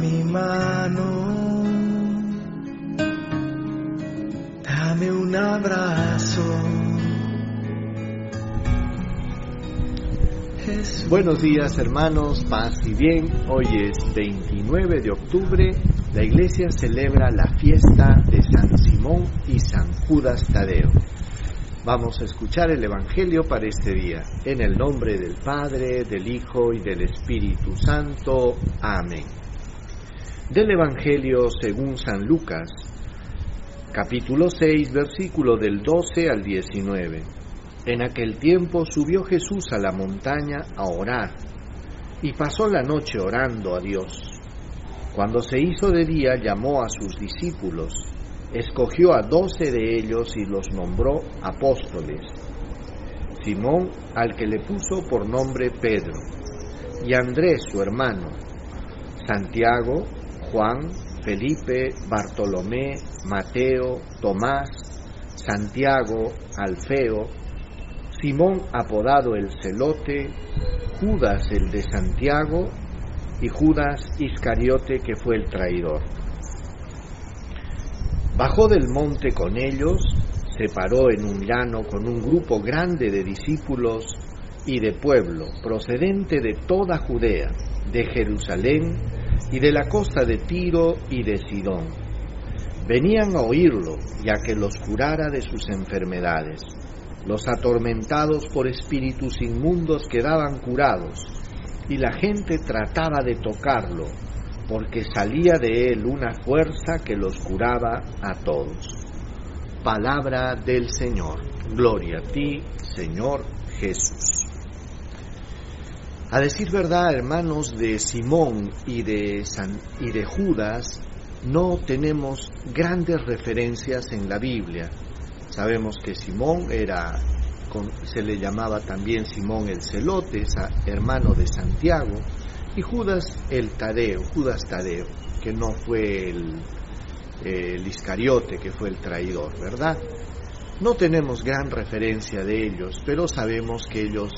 Mi mano, dame un abrazo. Buenos días hermanos, paz y bien. Hoy es 29 de octubre. La iglesia celebra la fiesta de San Simón y San Judas Tadeo. Vamos a escuchar el Evangelio para este día. En el nombre del Padre, del Hijo y del Espíritu Santo. Amén. Del Evangelio según San Lucas, capítulo 6, versículo del 12 al 19. En aquel tiempo subió Jesús a la montaña a orar y pasó la noche orando a Dios. Cuando se hizo de día llamó a sus discípulos, escogió a doce de ellos y los nombró apóstoles. Simón, al que le puso por nombre Pedro, y Andrés su hermano, Santiago, Juan, Felipe, Bartolomé, Mateo, Tomás, Santiago, Alfeo, Simón apodado el celote, Judas el de Santiago y Judas Iscariote que fue el traidor. Bajó del monte con ellos, se paró en un llano con un grupo grande de discípulos y de pueblo procedente de toda Judea, de Jerusalén y de la costa de Tiro y de Sidón. Venían a oírlo y a que los curara de sus enfermedades. Los atormentados por espíritus inmundos quedaban curados y la gente trataba de tocarlo porque salía de él una fuerza que los curaba a todos. Palabra del Señor. Gloria a ti, Señor Jesús. A decir verdad, hermanos, de Simón y de, San, y de Judas, no tenemos grandes referencias en la Biblia. Sabemos que Simón era, se le llamaba también Simón el Celote, hermano de Santiago, y Judas el Tadeo, Judas Tadeo, que no fue el, el Iscariote, que fue el traidor, ¿verdad? No tenemos gran referencia de ellos, pero sabemos que ellos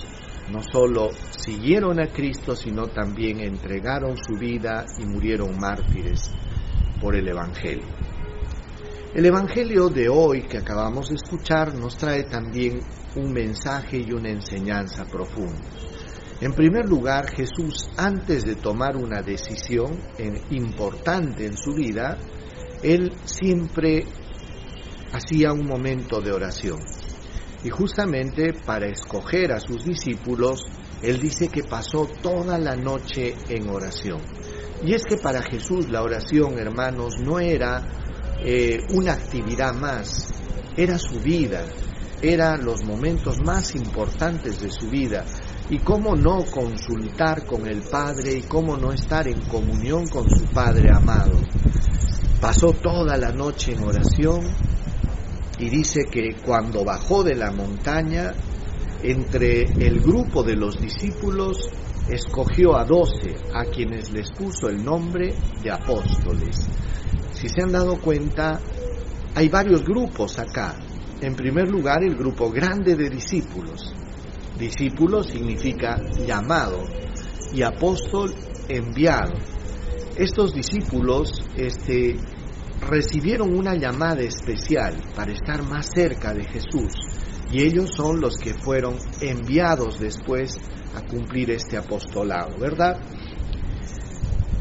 no solo siguieron a Cristo, sino también entregaron su vida y murieron mártires por el Evangelio. El Evangelio de hoy que acabamos de escuchar nos trae también un mensaje y una enseñanza profunda. En primer lugar, Jesús, antes de tomar una decisión importante en su vida, él siempre hacía un momento de oración. Y justamente para escoger a sus discípulos, él dice que pasó toda la noche en oración. Y es que para Jesús la oración, hermanos, no era eh, una actividad más, era su vida, eran los momentos más importantes de su vida. Y cómo no consultar con el Padre y cómo no estar en comunión con su Padre amado. Pasó toda la noche en oración y dice que cuando bajó de la montaña, entre el grupo de los discípulos, escogió a doce, a quienes les puso el nombre de apóstoles. Si se han dado cuenta, hay varios grupos acá. En primer lugar, el grupo grande de discípulos. Discípulo significa llamado y apóstol enviado. Estos discípulos este, recibieron una llamada especial para estar más cerca de Jesús y ellos son los que fueron enviados después a cumplir este apostolado, ¿verdad?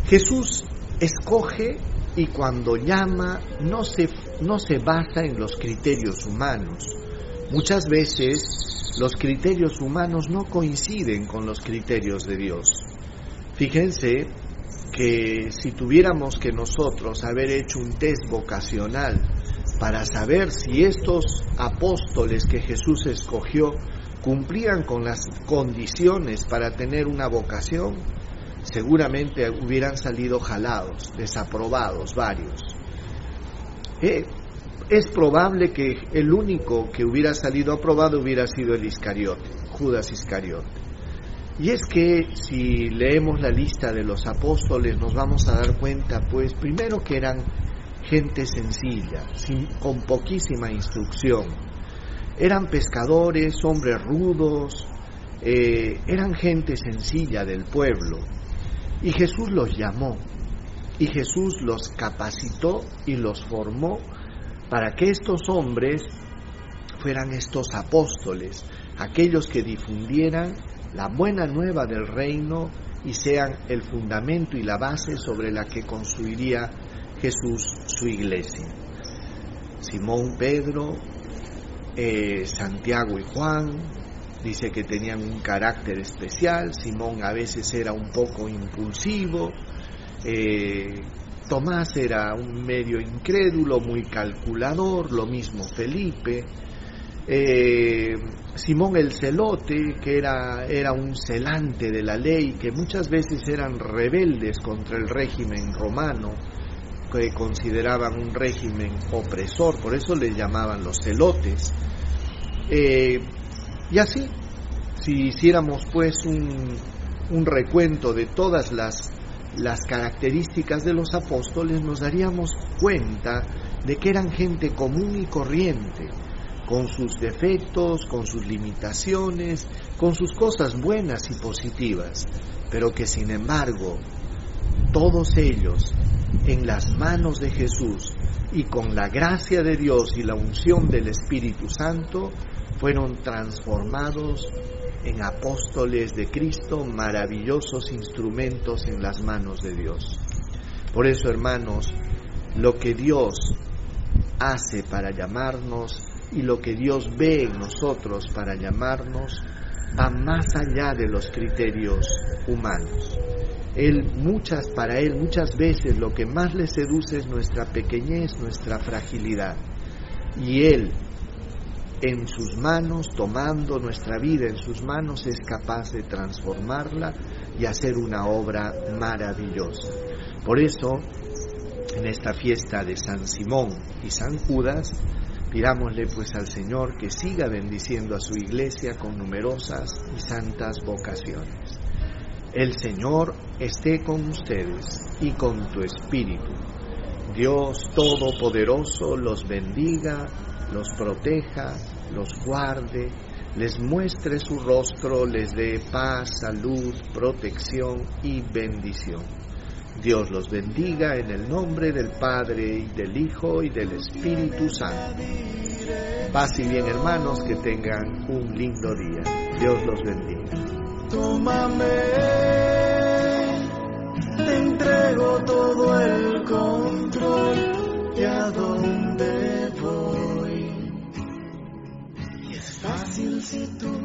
Jesús escoge y cuando llama no se, no se basa en los criterios humanos. Muchas veces los criterios humanos no coinciden con los criterios de Dios. Fíjense que si tuviéramos que nosotros haber hecho un test vocacional para saber si estos apóstoles que Jesús escogió cumplían con las condiciones para tener una vocación, seguramente hubieran salido jalados, desaprobados varios. Eh, es probable que el único que hubiera salido aprobado hubiera sido el Iscariote, Judas Iscariote. Y es que si leemos la lista de los apóstoles nos vamos a dar cuenta, pues primero que eran gente sencilla, sin, con poquísima instrucción. Eran pescadores, hombres rudos, eh, eran gente sencilla del pueblo. Y Jesús los llamó. y Jesús los capacitó y los formó para que estos hombres fueran estos apóstoles, aquellos que difundieran la buena nueva del reino y sean el fundamento y la base sobre la que construiría Jesús su iglesia. Simón, Pedro, eh, Santiago y Juan, dice que tenían un carácter especial, Simón a veces era un poco impulsivo, eh, Tomás era un medio incrédulo, muy calculador, lo mismo Felipe, eh, Simón el celote, que era, era un celante de la ley, que muchas veces eran rebeldes contra el régimen romano, que consideraban un régimen opresor, por eso les llamaban los celotes. Eh, y así, si hiciéramos pues un, un recuento de todas las, las características de los apóstoles, nos daríamos cuenta de que eran gente común y corriente, con sus defectos, con sus limitaciones, con sus cosas buenas y positivas, pero que sin embargo todos ellos en las manos de Jesús y con la gracia de Dios y la unción del Espíritu Santo fueron transformados en apóstoles de Cristo, maravillosos instrumentos en las manos de Dios. Por eso, hermanos, lo que Dios hace para llamarnos y lo que Dios ve en nosotros para llamarnos va más allá de los criterios humanos. Él muchas para él muchas veces lo que más le seduce es nuestra pequeñez, nuestra fragilidad. Y él en sus manos, tomando nuestra vida en sus manos, es capaz de transformarla y hacer una obra maravillosa. Por eso, en esta fiesta de San Simón y San Judas, Pidámosle pues al Señor que siga bendiciendo a su iglesia con numerosas y santas vocaciones. El Señor esté con ustedes y con tu espíritu. Dios Todopoderoso los bendiga, los proteja, los guarde, les muestre su rostro, les dé paz, salud, protección y bendición. Dios los bendiga en el nombre del Padre y del Hijo y del Espíritu Santo. Paz y bien hermanos, que tengan un lindo día. Dios los bendiga. Tómame, te entrego todo el control y a dónde voy. Y es fácil si tú